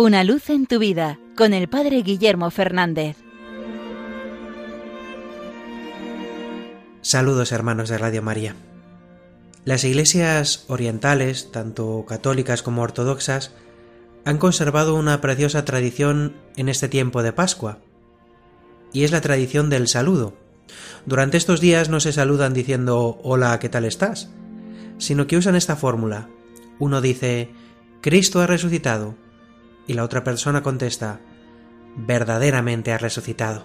Una luz en tu vida con el Padre Guillermo Fernández. Saludos hermanos de Radio María. Las iglesias orientales, tanto católicas como ortodoxas, han conservado una preciosa tradición en este tiempo de Pascua, y es la tradición del saludo. Durante estos días no se saludan diciendo hola, ¿qué tal estás? sino que usan esta fórmula. Uno dice Cristo ha resucitado y la otra persona contesta, verdaderamente ha resucitado.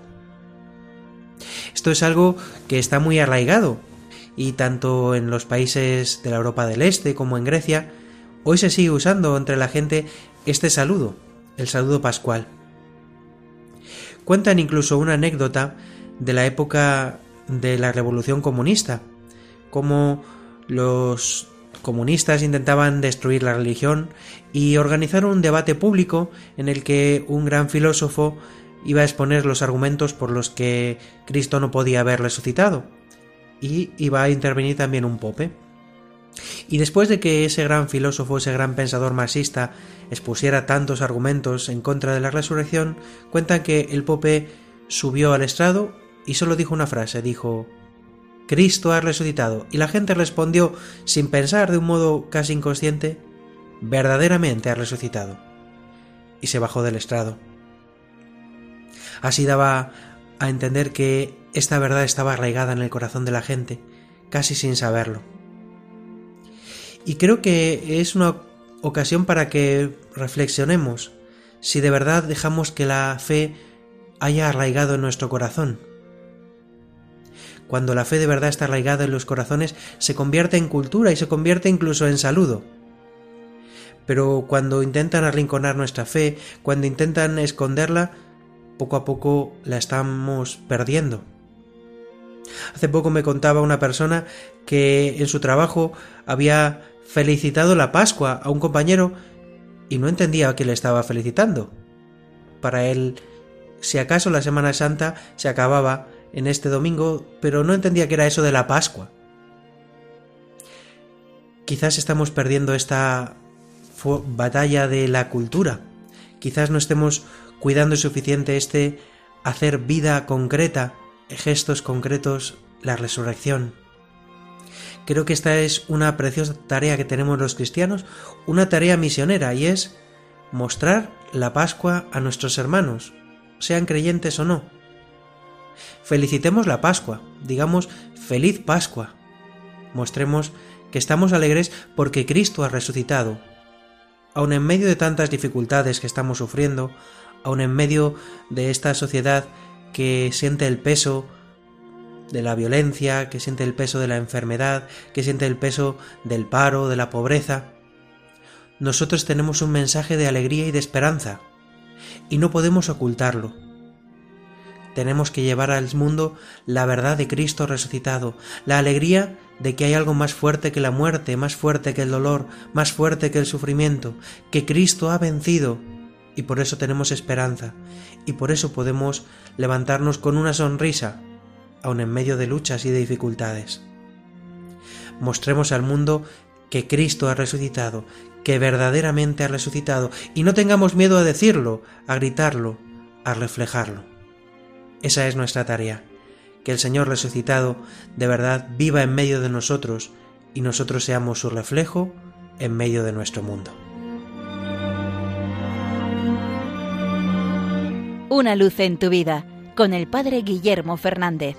Esto es algo que está muy arraigado y tanto en los países de la Europa del Este como en Grecia, hoy se sigue usando entre la gente este saludo, el saludo pascual. Cuentan incluso una anécdota de la época de la Revolución Comunista, como los comunistas intentaban destruir la religión y organizaron un debate público en el que un gran filósofo iba a exponer los argumentos por los que Cristo no podía haber resucitado y iba a intervenir también un pope. Y después de que ese gran filósofo, ese gran pensador marxista expusiera tantos argumentos en contra de la resurrección, cuentan que el pope subió al estrado y solo dijo una frase, dijo Cristo ha resucitado. Y la gente respondió, sin pensar de un modo casi inconsciente, verdaderamente ha resucitado. Y se bajó del estrado. Así daba a entender que esta verdad estaba arraigada en el corazón de la gente, casi sin saberlo. Y creo que es una ocasión para que reflexionemos si de verdad dejamos que la fe haya arraigado en nuestro corazón cuando la fe de verdad está arraigada en los corazones, se convierte en cultura y se convierte incluso en saludo. Pero cuando intentan arrinconar nuestra fe, cuando intentan esconderla, poco a poco la estamos perdiendo. Hace poco me contaba una persona que en su trabajo había felicitado la Pascua a un compañero y no entendía que le estaba felicitando. Para él, si acaso la Semana Santa se acababa en este domingo, pero no entendía que era eso de la Pascua. Quizás estamos perdiendo esta batalla de la cultura. Quizás no estemos cuidando suficiente este hacer vida concreta, gestos concretos, la resurrección. Creo que esta es una preciosa tarea que tenemos los cristianos, una tarea misionera, y es mostrar la Pascua a nuestros hermanos, sean creyentes o no. Felicitemos la Pascua, digamos feliz Pascua. Mostremos que estamos alegres porque Cristo ha resucitado. Aun en medio de tantas dificultades que estamos sufriendo, aun en medio de esta sociedad que siente el peso de la violencia, que siente el peso de la enfermedad, que siente el peso del paro, de la pobreza, nosotros tenemos un mensaje de alegría y de esperanza, y no podemos ocultarlo tenemos que llevar al mundo la verdad de Cristo resucitado, la alegría de que hay algo más fuerte que la muerte, más fuerte que el dolor, más fuerte que el sufrimiento, que Cristo ha vencido y por eso tenemos esperanza y por eso podemos levantarnos con una sonrisa, aun en medio de luchas y de dificultades. Mostremos al mundo que Cristo ha resucitado, que verdaderamente ha resucitado, y no tengamos miedo a decirlo, a gritarlo, a reflejarlo. Esa es nuestra tarea, que el Señor resucitado de verdad viva en medio de nosotros y nosotros seamos su reflejo en medio de nuestro mundo. Una luz en tu vida con el Padre Guillermo Fernández.